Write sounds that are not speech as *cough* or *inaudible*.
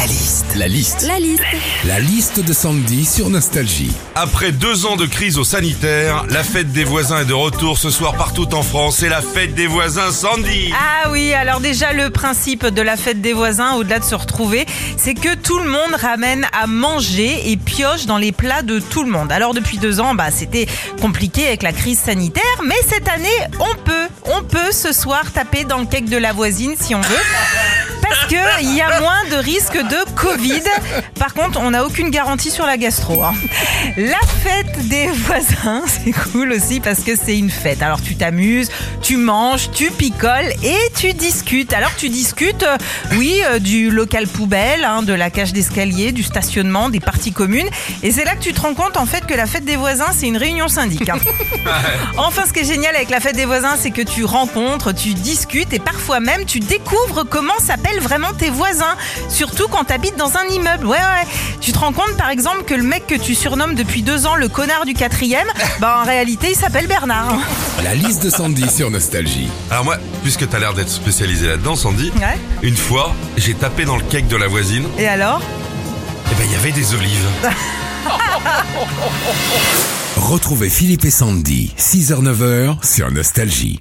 La liste. La liste. La liste. La liste de Sandy sur Nostalgie. Après deux ans de crise au sanitaire, la fête des voisins est de retour ce soir partout en France. C'est la fête des voisins Sandy. Ah oui, alors déjà le principe de la fête des voisins, au-delà de se retrouver, c'est que tout le monde ramène à manger et pioche dans les plats de tout le monde. Alors depuis deux ans, bah c'était compliqué avec la crise sanitaire, mais cette année, on peut, on peut ce soir taper dans le cake de la voisine si on veut. Parce qu'il y a moins de risques de Covid. Par contre, on n'a aucune garantie sur la gastro. hein. La fête des voisins, *laughs* c'est cool aussi parce que c'est une fête. Alors tu t'amuses, tu manges, tu picoles et tu discutes. Alors tu discutes, euh, oui, euh, du local poubelle, hein, de la cage d'escalier, du stationnement, des parties communes. Et c'est là que tu te rends compte en fait que la fête des voisins, c'est une réunion syndic. hein. Enfin, ce qui est génial avec la fête des voisins, c'est que tu rencontres, tu discutes et parfois même tu découvres comment vraiment tes voisins. Surtout quand tu habites dans un immeuble. Ouais, ouais. Tu te rends compte par exemple que le mec que tu surnommes depuis deux ans le connard du quatrième, *laughs* bah en réalité il s'appelle Bernard. La liste de Sandy sur Nostalgie. Alors moi, puisque t'as l'air d'être spécialisé là-dedans Sandy, Ouais. une fois, j'ai tapé dans le cake de la voisine, Et alors? Et ben il y avait des olives. *laughs* Retrouvez Philippe et Sandy, 6h-9h sur Nostalgie.